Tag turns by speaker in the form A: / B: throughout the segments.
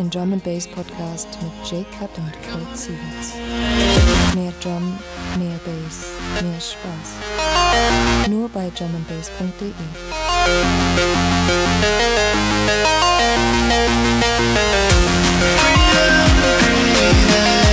A: den Drum and Bass Podcast mit Cut und Kurt Sievers. Mehr Drum, mehr Bass, mehr Spaß. Nur bei drumandbass.de.
B: Yes,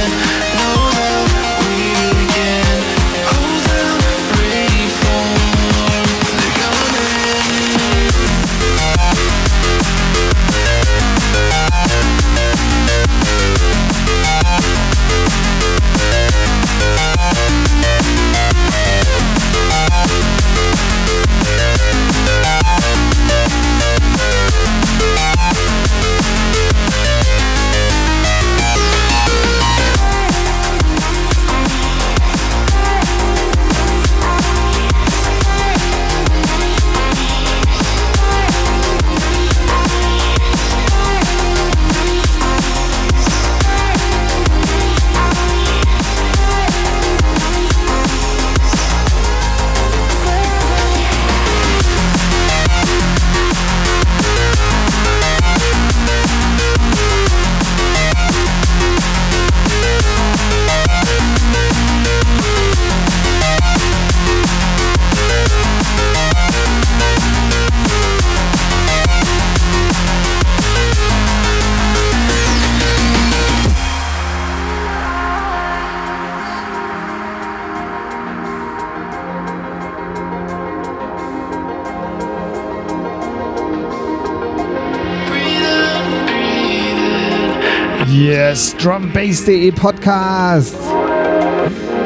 B: drumbase.de Podcast.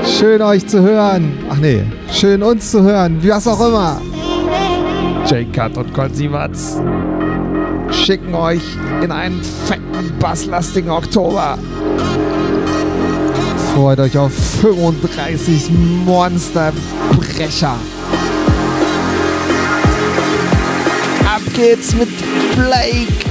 B: Schön euch zu hören. Ach nee, schön uns zu hören, wie was auch immer. J-Cut und Konsimatz schicken euch in einen fetten, basslastigen Oktober. Freut euch auf 35 Monsterbrecher. Ab geht's mit Blake.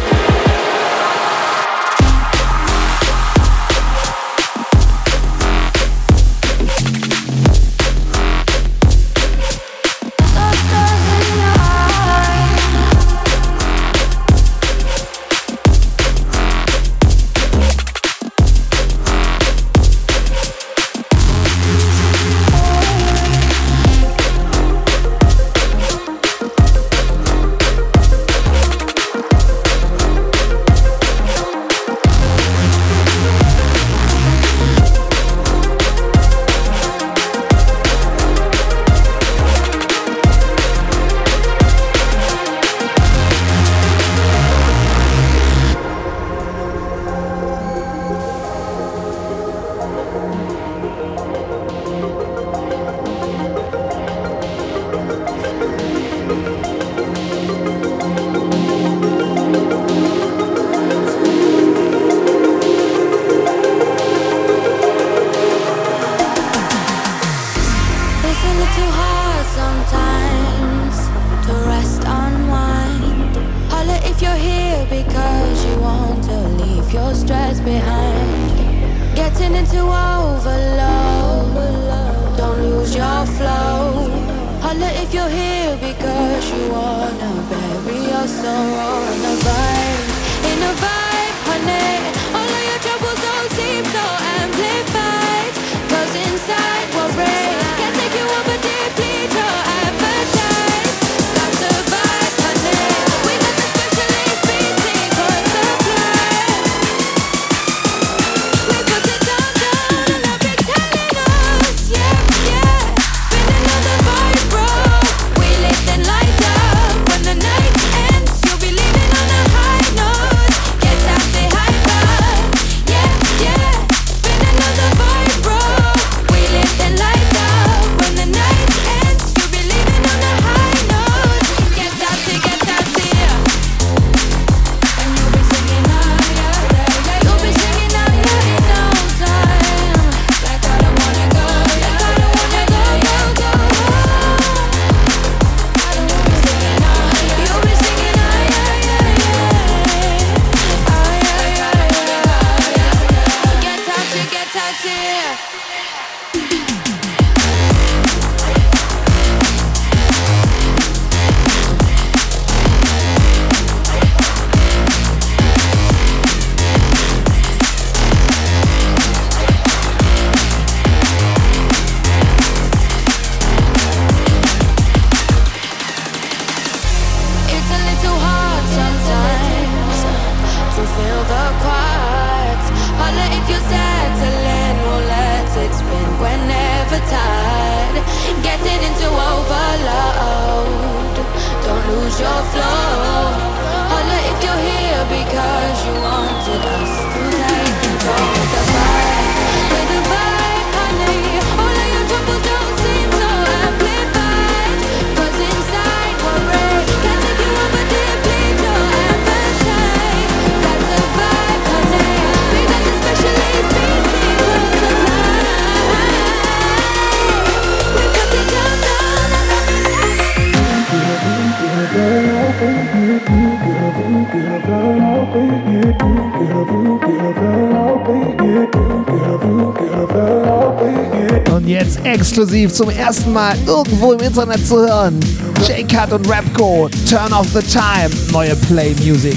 C: Exklusiv zum ersten Mal irgendwo im Internet zu hören. J-Cut und Rapco, Turn off the Time, neue Play Music.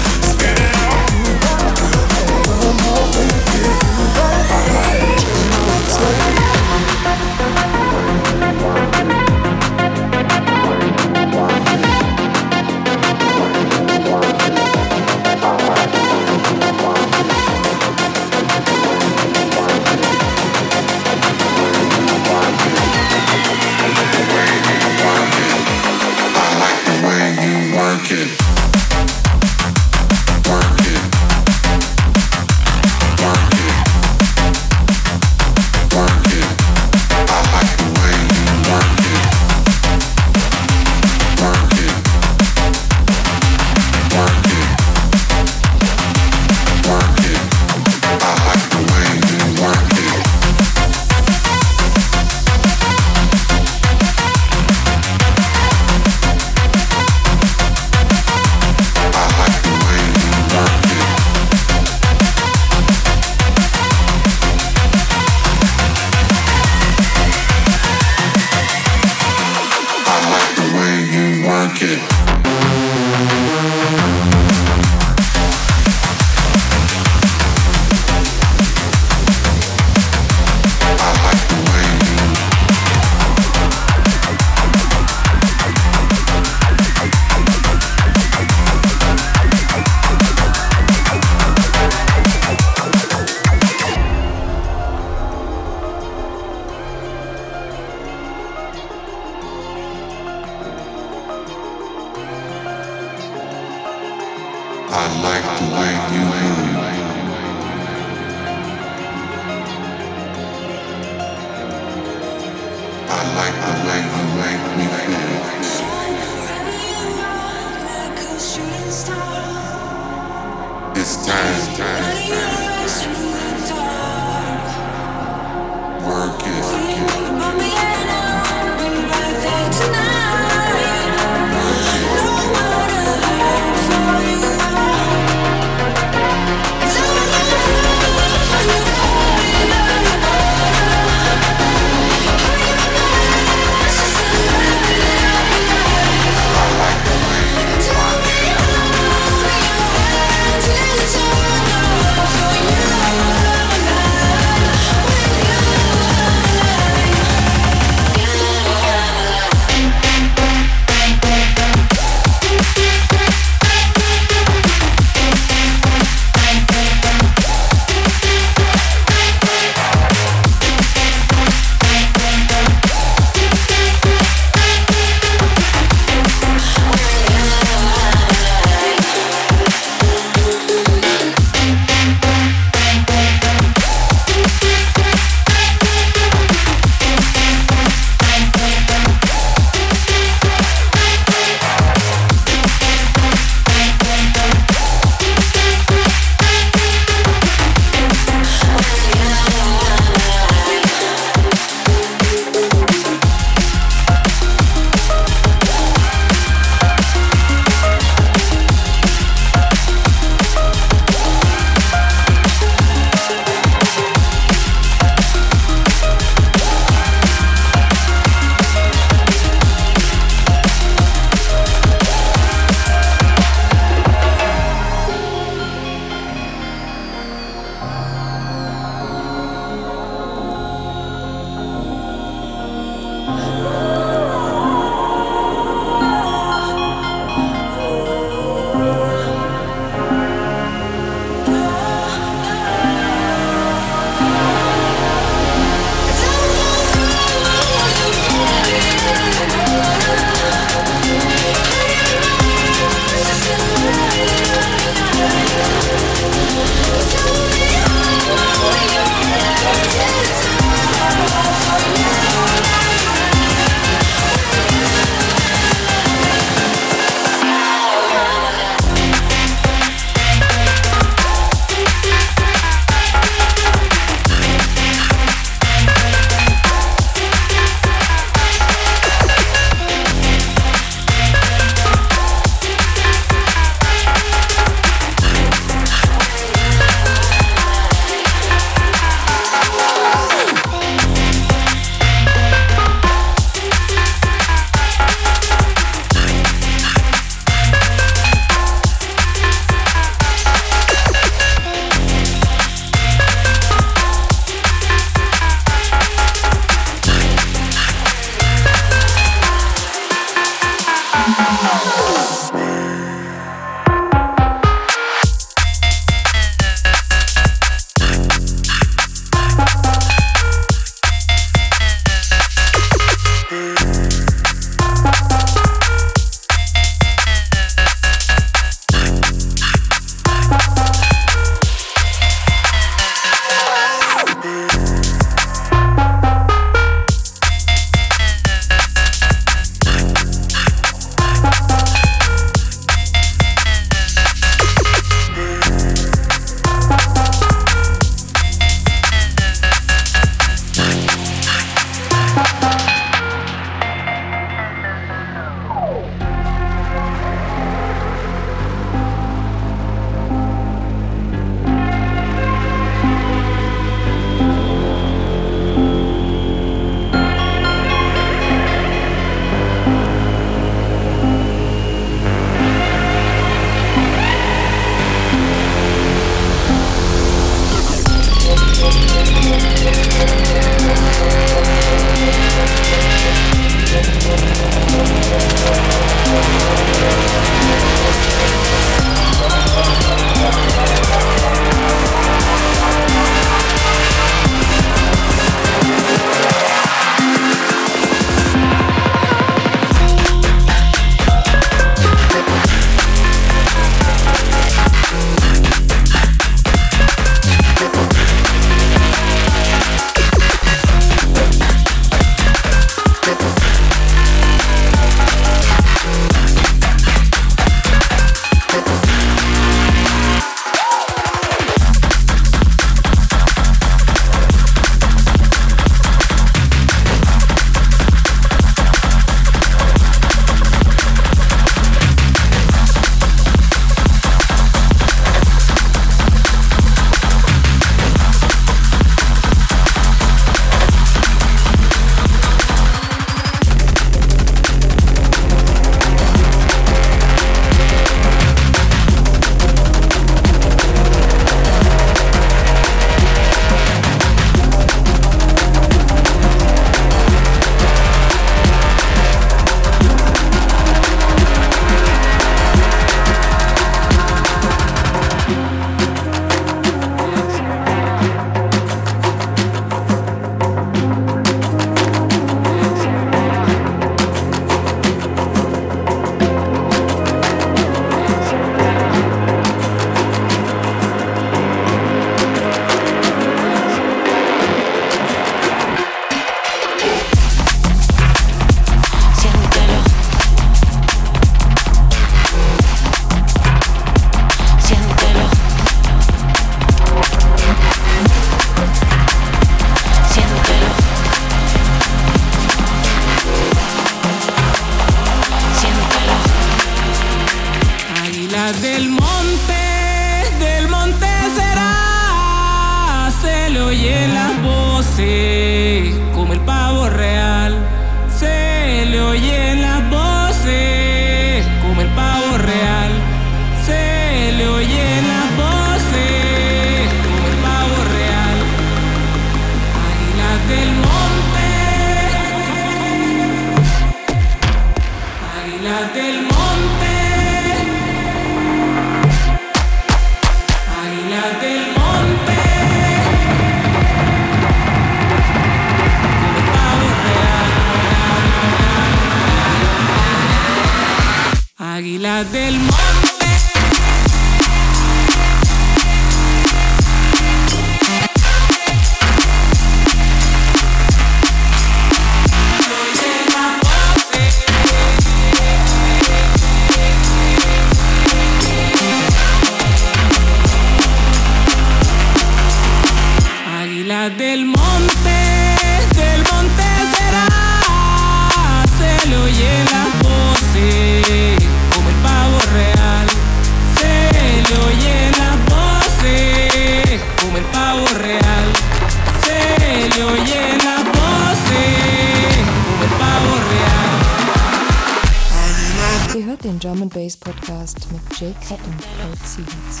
A: Jake und Sievers.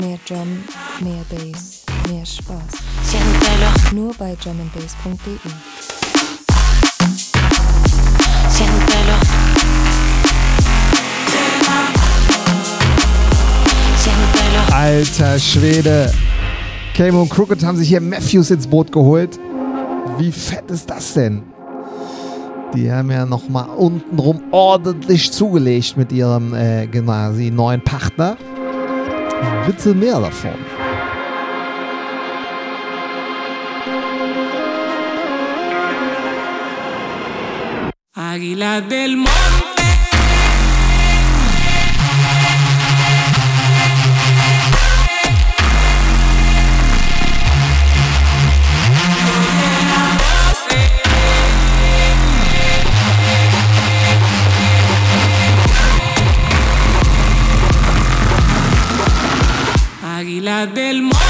A: Mehr Drum, mehr Bass, mehr Spaß. Nur bei drumandbass.de.
C: Alter Schwede. Camo und Crooked haben sich hier Matthews ins Boot geholt. Wie fett ist das denn? Die haben ja nochmal untenrum ordentlich zugelegt mit ihrem äh, quasi neuen Partner. Bitte mehr davon.
D: Águila del monte. Del monte.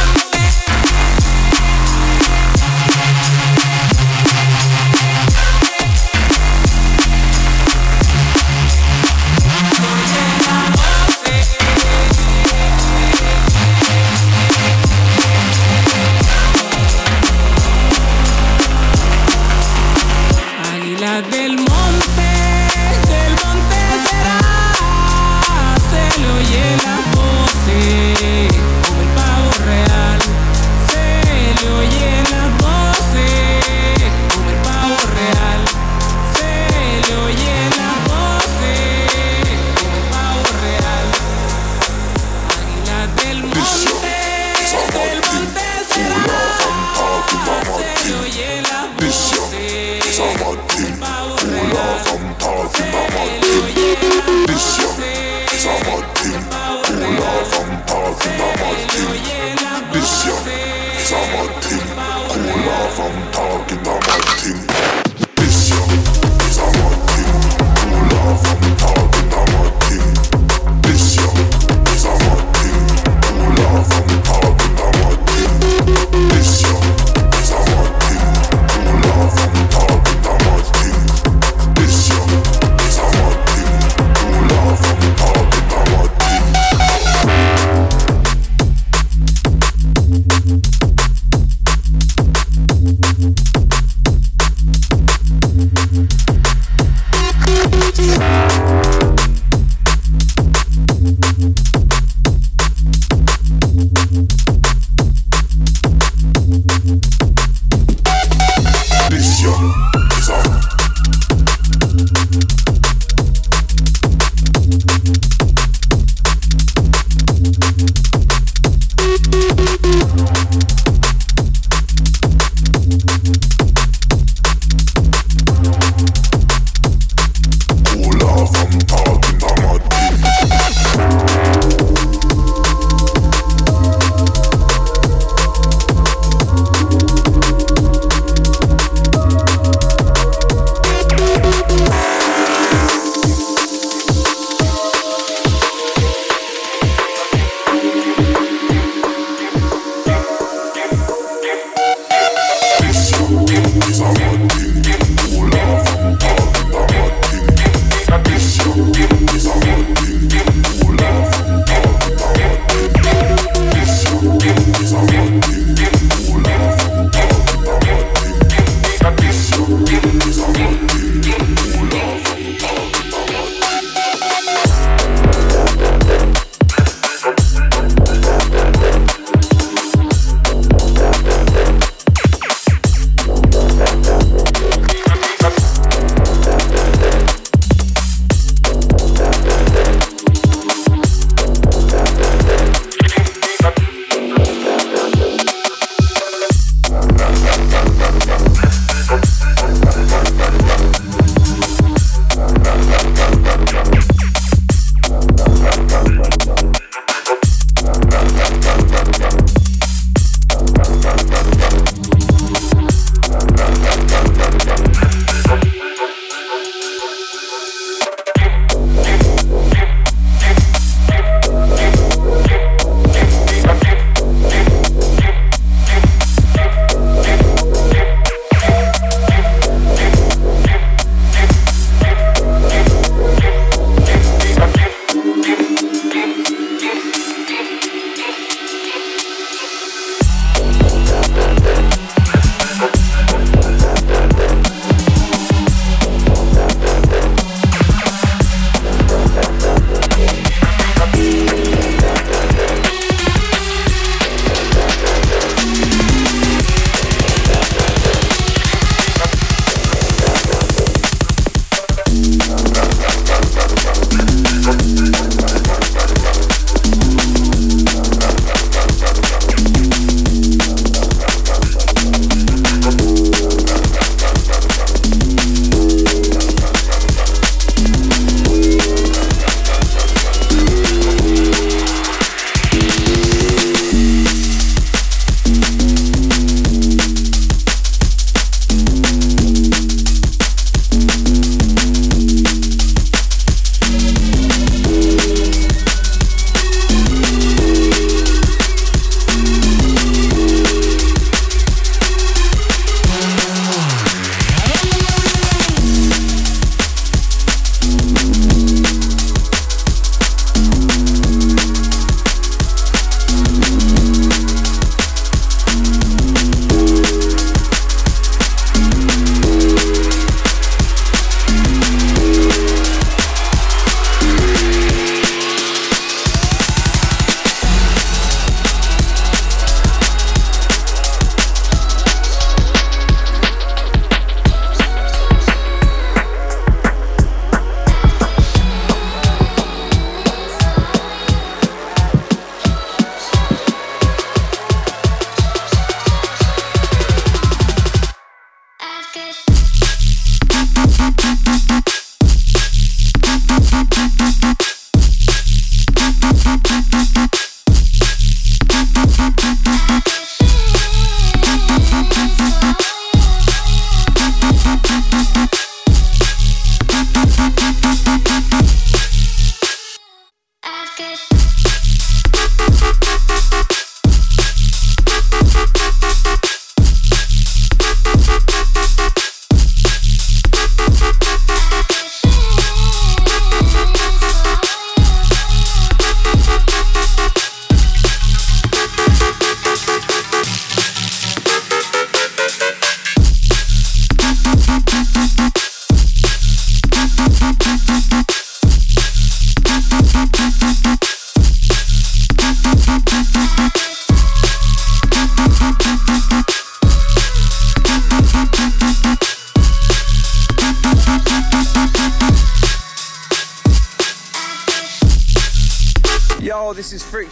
E: party. Pull out and party, I'm a king. This young is a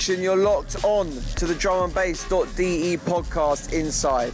E: You're locked on to the drumandbass.de podcast
C: inside.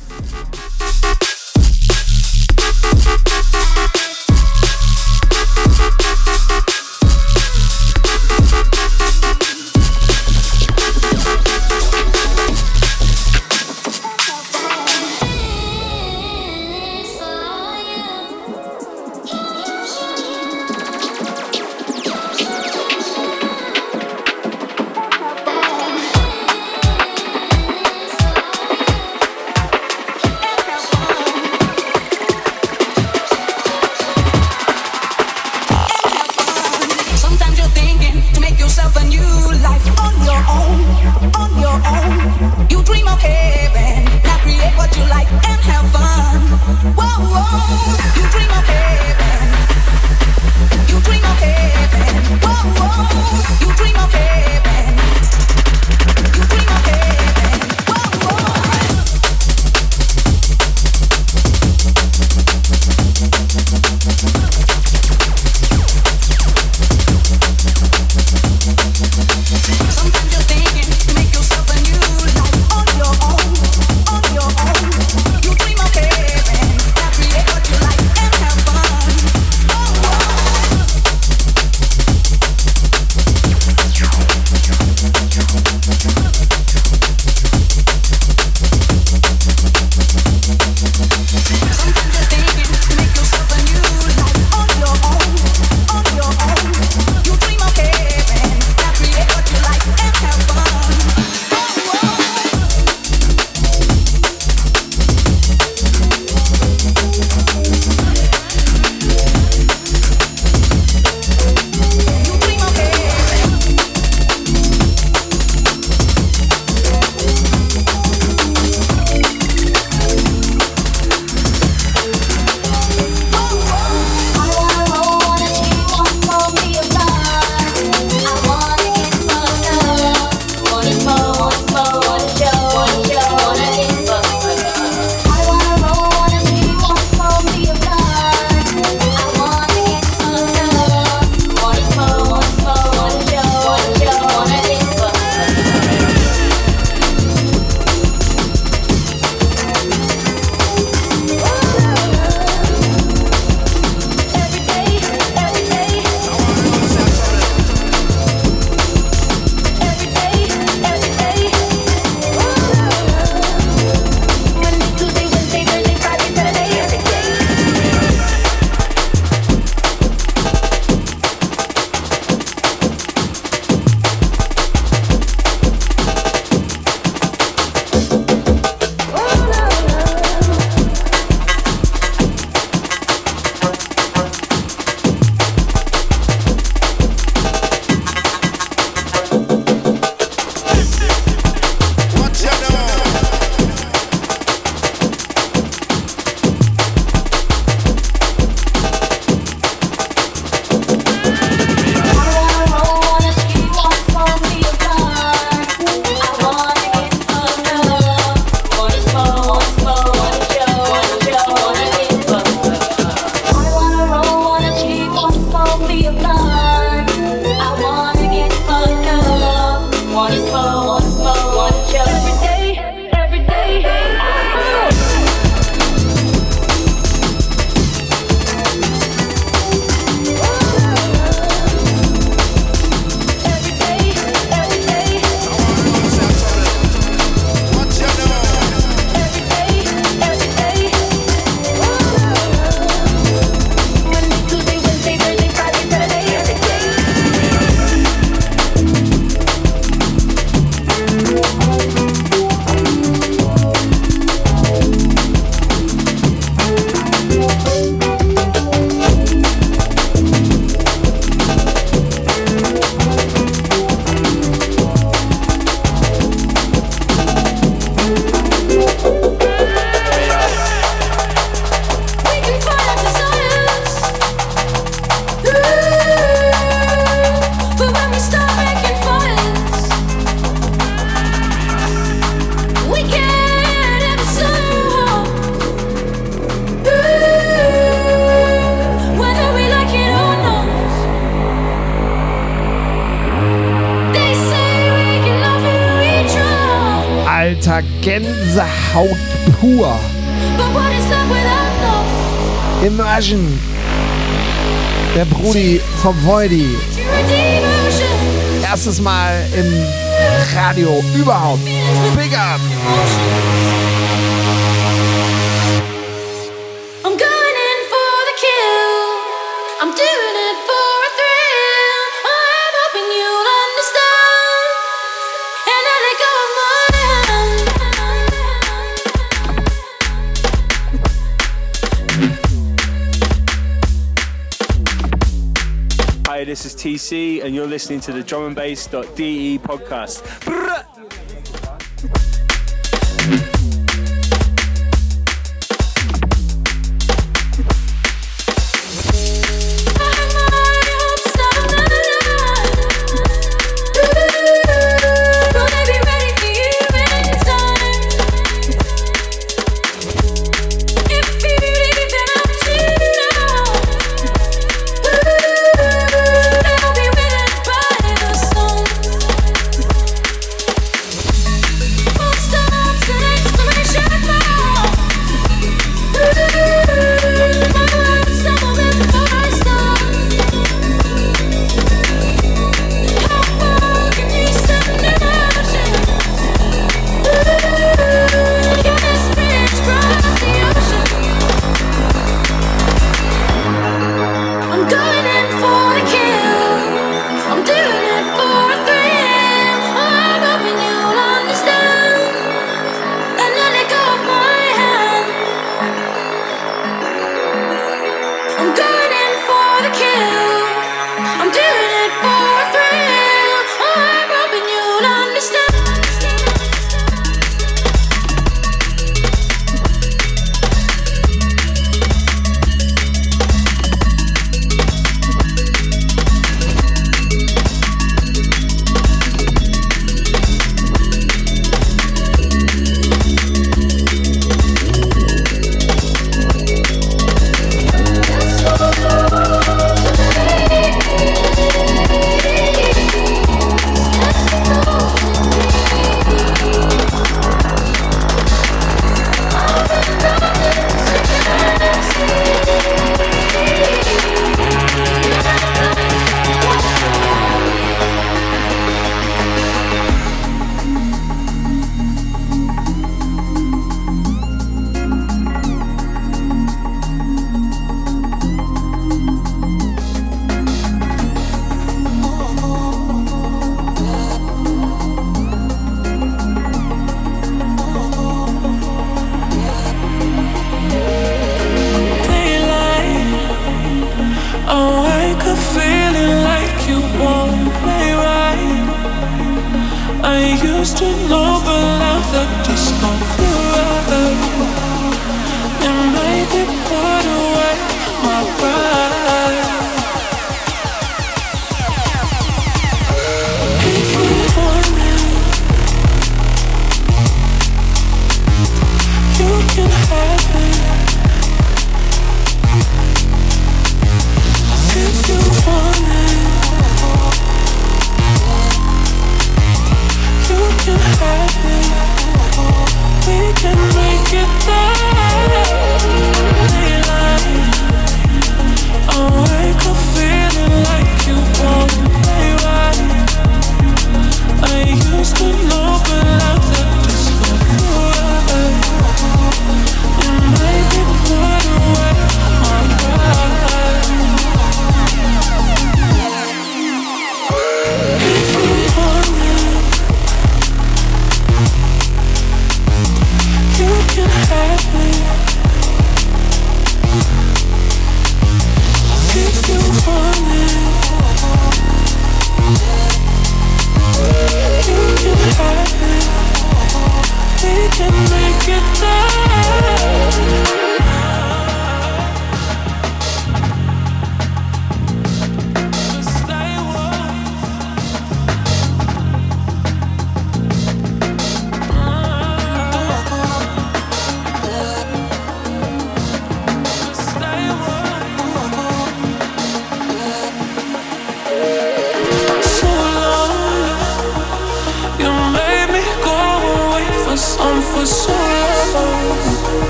C: Gänsehaut pur. Immersion. Der Brudi vom
F: Voidi.
C: Erstes Mal im Radio überhaupt. Big Up.
G: TC, and you're listening to the drumandbass.de podcast.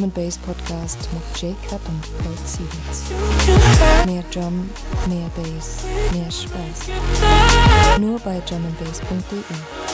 A: Drum and Bass Podcast mit J-Cut und Cold Sievers. Mehr Drum, mehr Bass, mehr Spaß. Nur bei drumandbass.de.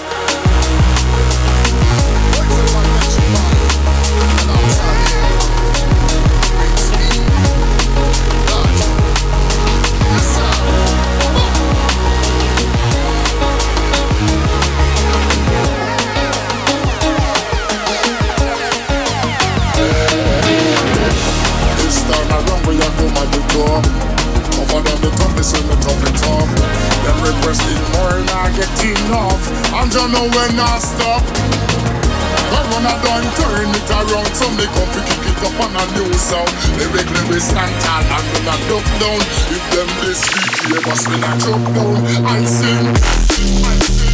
H: views so Lyrically we stand tall and we not duck down If them this beat, they must be not choke down I sing, and
C: sing.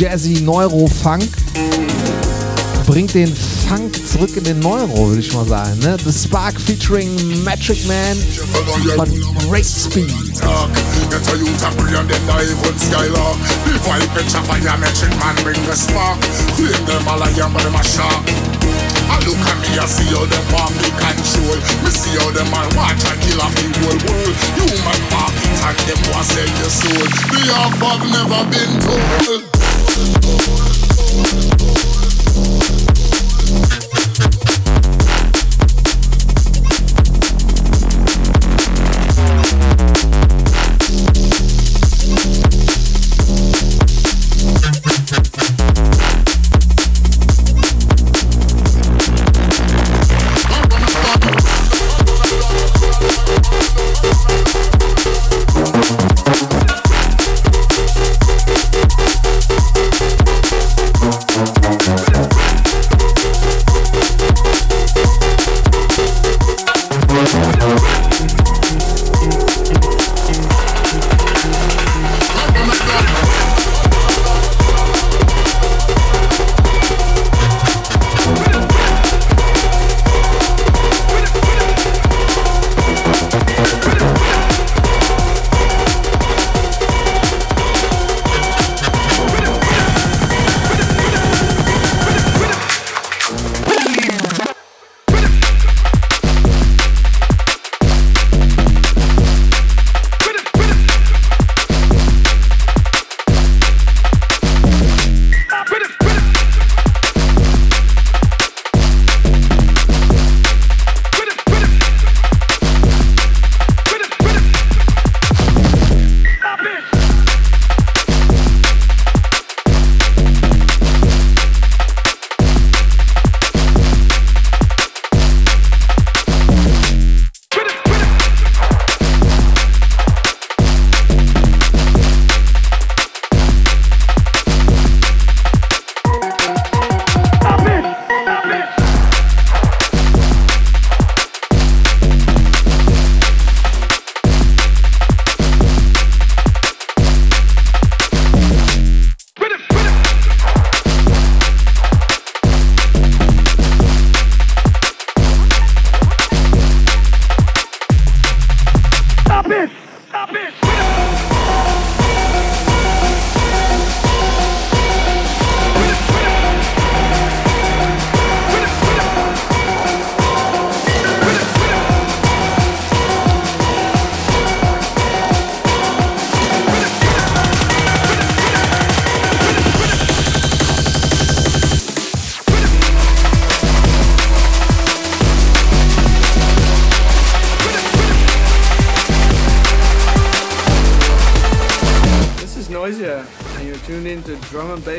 C: Jazzy Neuro-Funk. Bringt den Funk zurück in den Neuro, würde ich mal sagen. Ne? The Spark featuring Metric Man von Great Speed.
H: Get a youth and then I even skylark The vibe picture for your metric man bring the spark Claim them all a young but them a shark I look at me and see how them want me control Me see how them man watch and kill off the whole world Human market and them want sell your soul The half never been told
I: Thank you.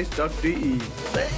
I: drumandbass.de.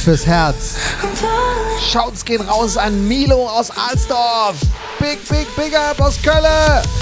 G: fürs Herz. Schauts gehen raus an Milo aus Alsdorf. Big, big, big up aus Köln.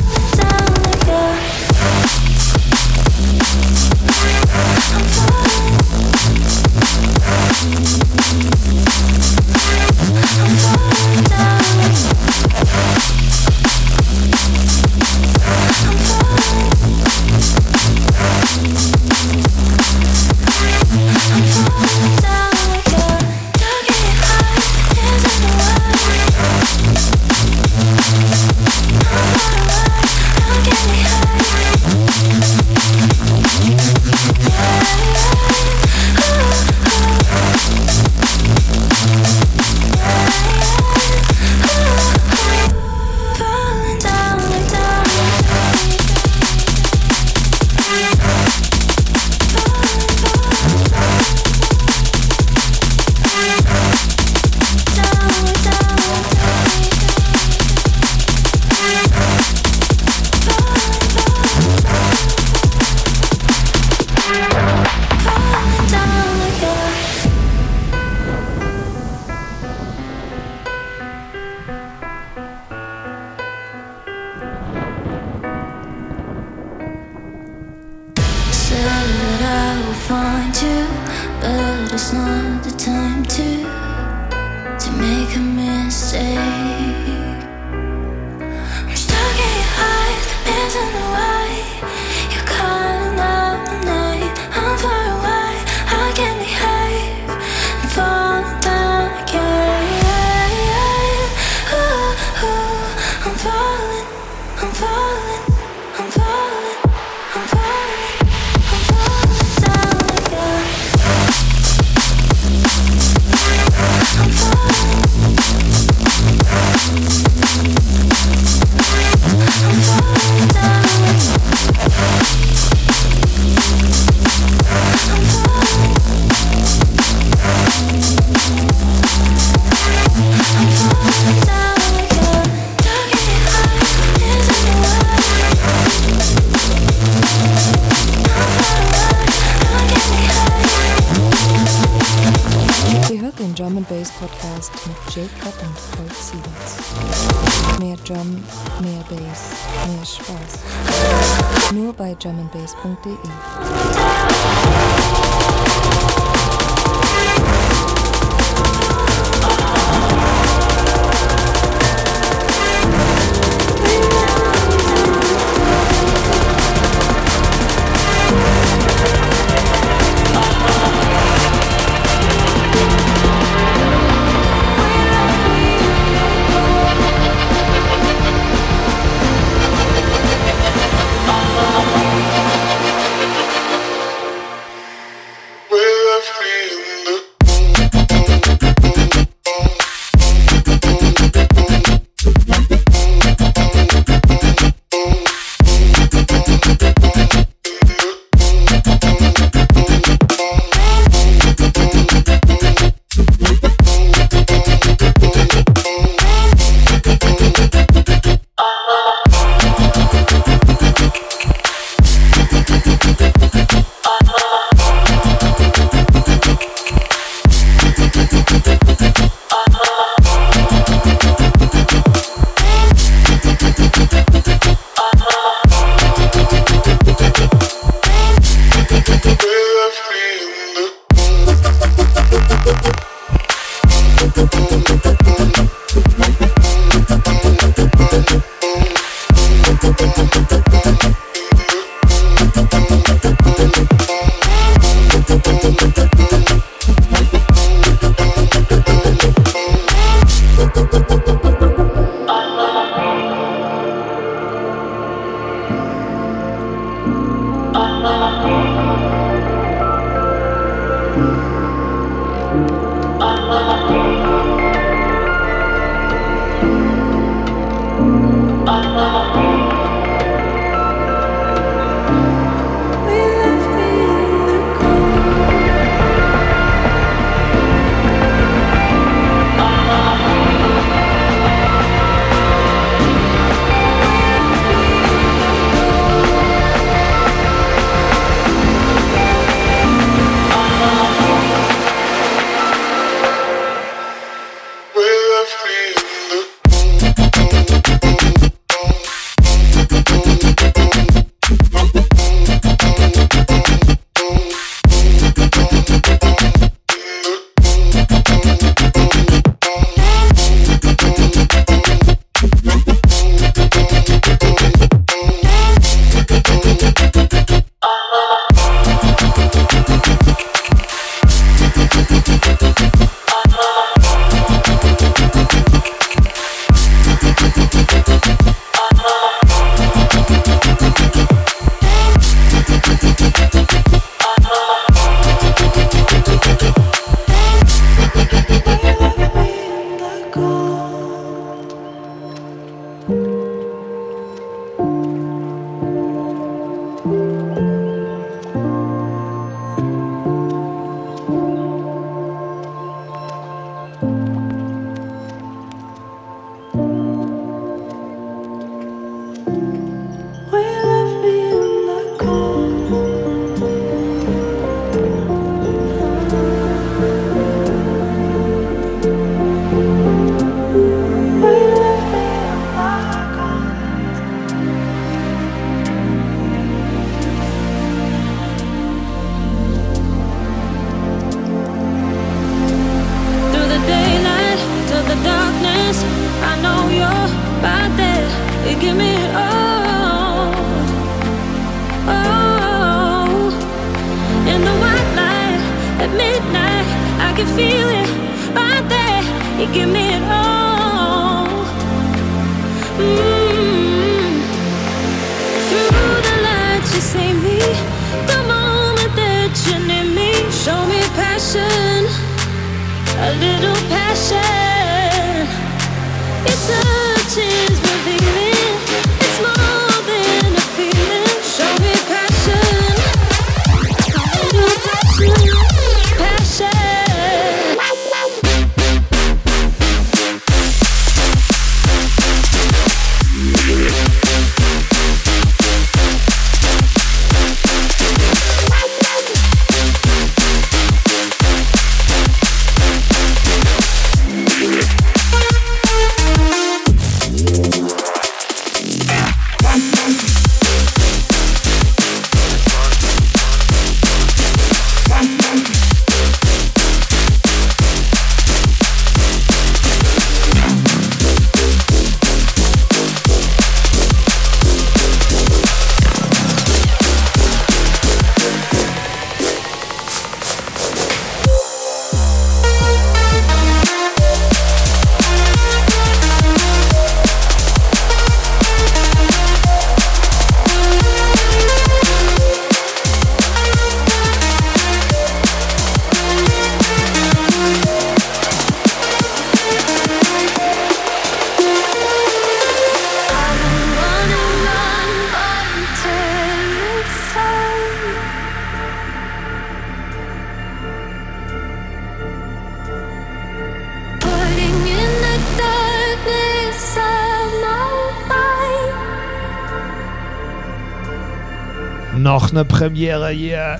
G: eine Premiere hier.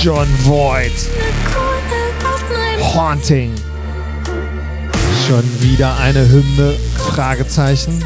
G: John Voight. Haunting. Schon wieder eine Hymne? Fragezeichen.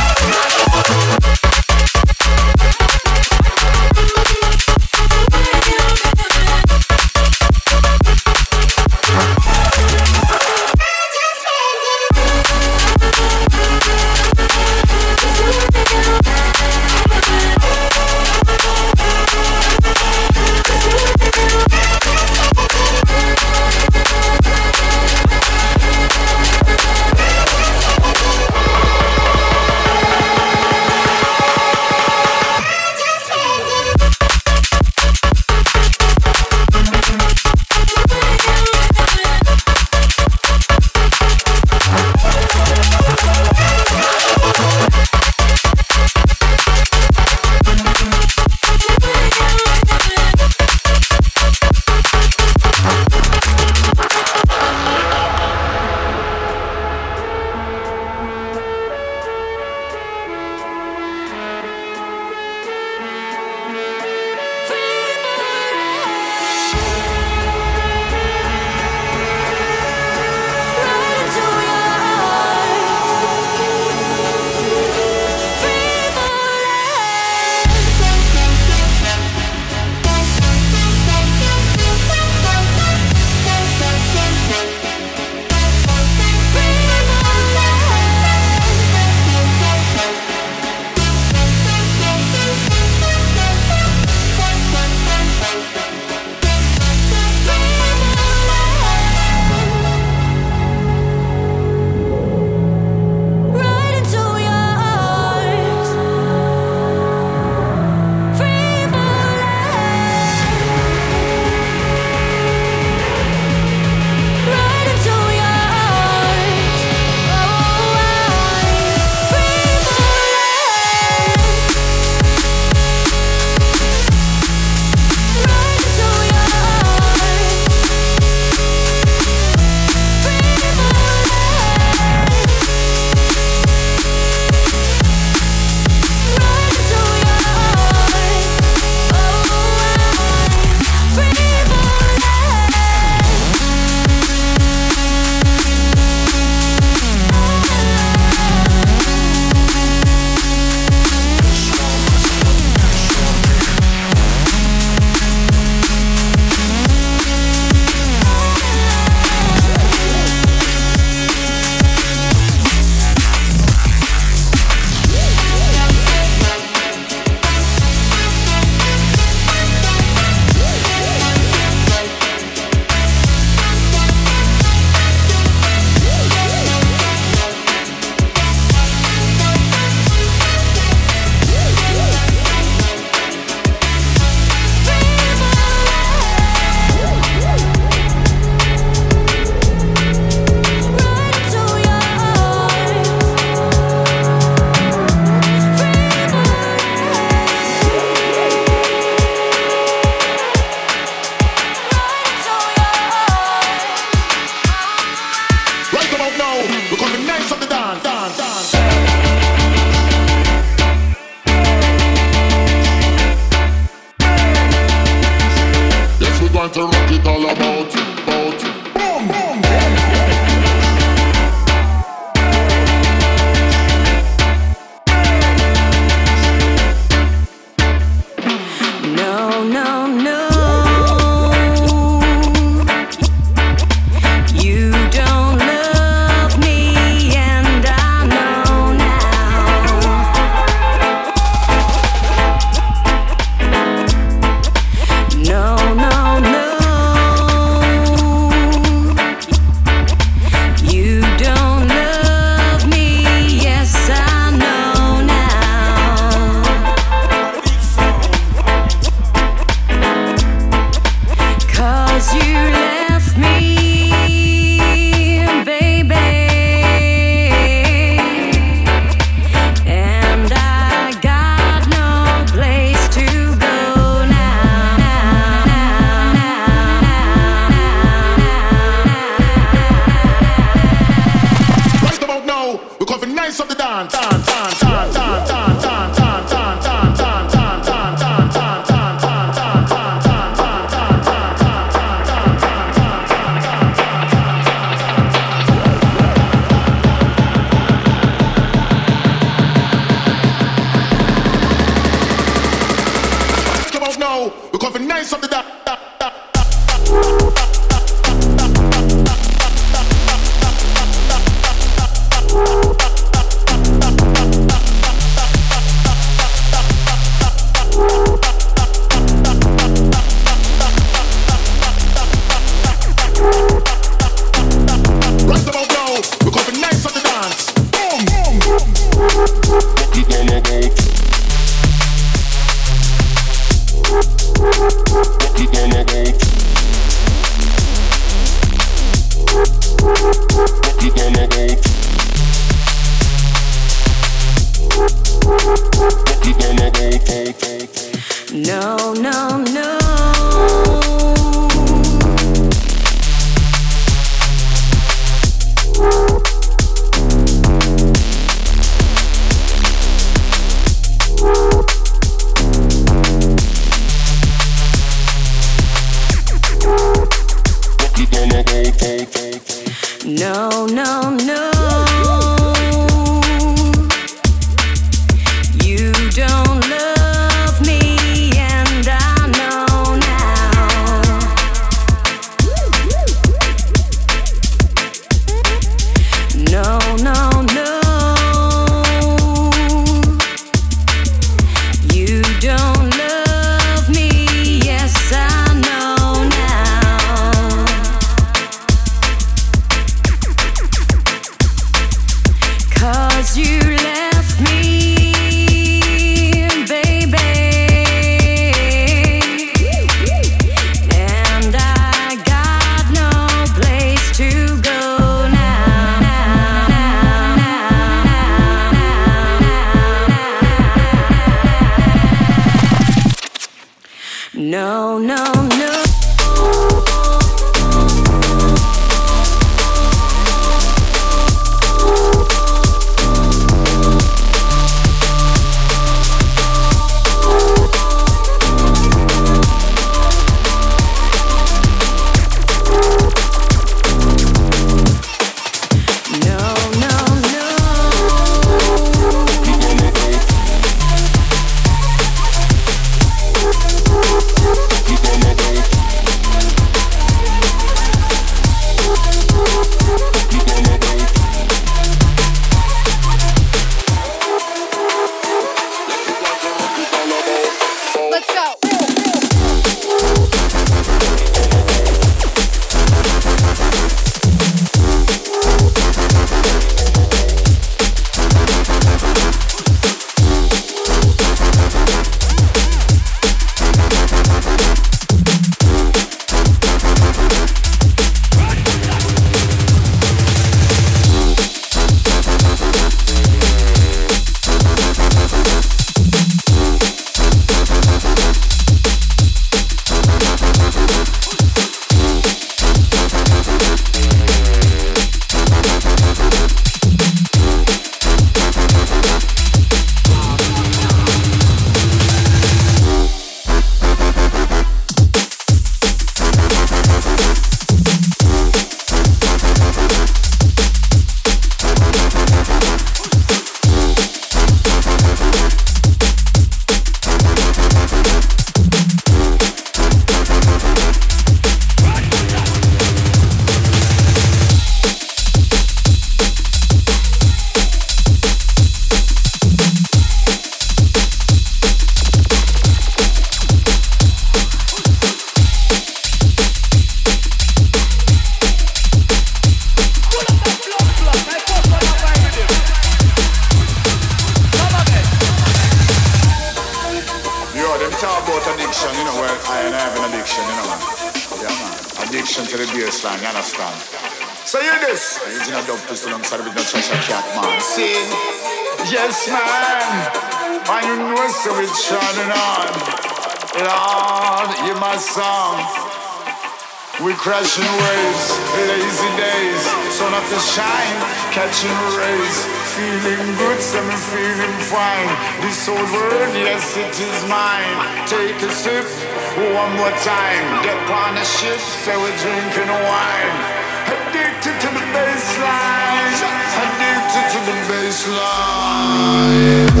J: life.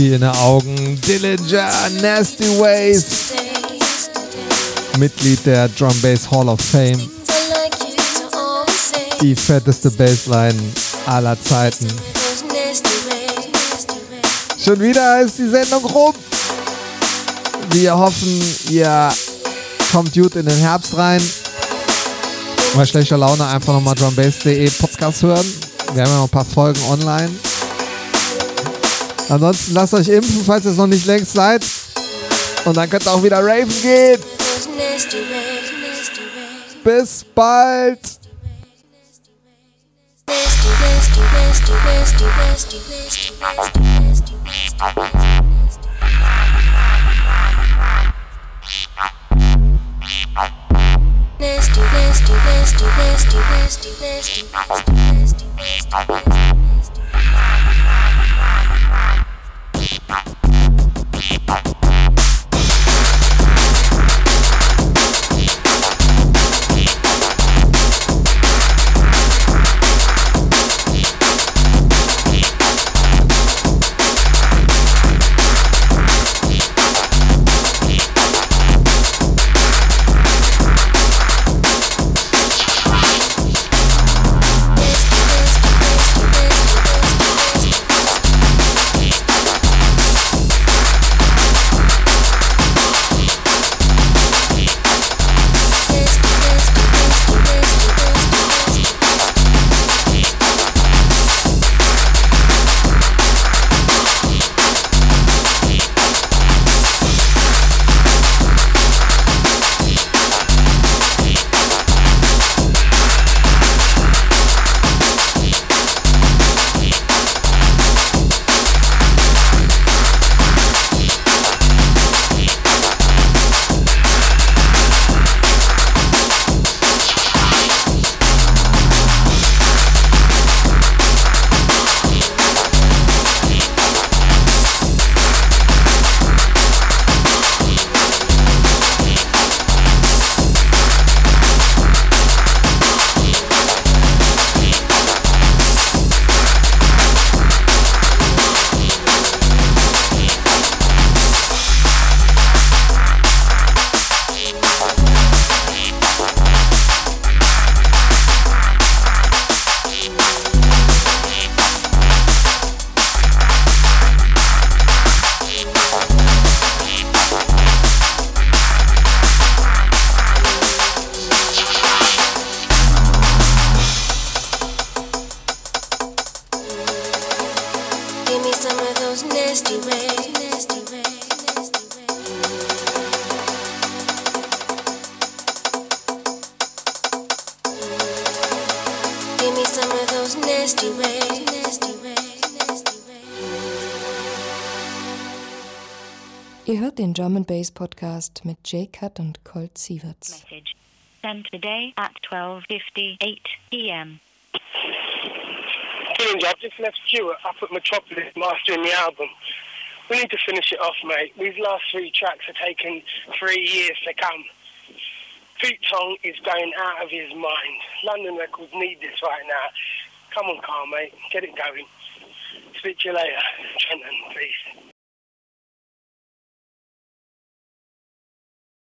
C: Pippi in den Augen. Dillinger, Nasty Ways. Mitglied der Drum Bass Hall of Fame. Die fetteste Bassline aller Zeiten. Schon wieder ist die Sendung rum. Wir hoffen, ihr kommt gut in den Herbst rein. Bei schlechter Laune einfach nochmal drumbass.de Podcast hören. Wir haben ja noch ein paar Folgen online. Ansonsten lasst euch impfen, falls ihr es noch nicht längst seid. Und dann könnt ihr auch wieder raven gehen. Bis bald.
A: Podcast mit Jay Cut und Colt Sieverts.
K: Message sent today at 12:58 p.m.
L: Killings, I've just left Stuart up at Metropolis mastering the album. We need to finish it off, mate. These last three tracks have taken three years to come. Pete Tong is going out of his mind. London Records need this right now. Come on, Carl, mate. Get it going. Speak to you later. Trenton, please.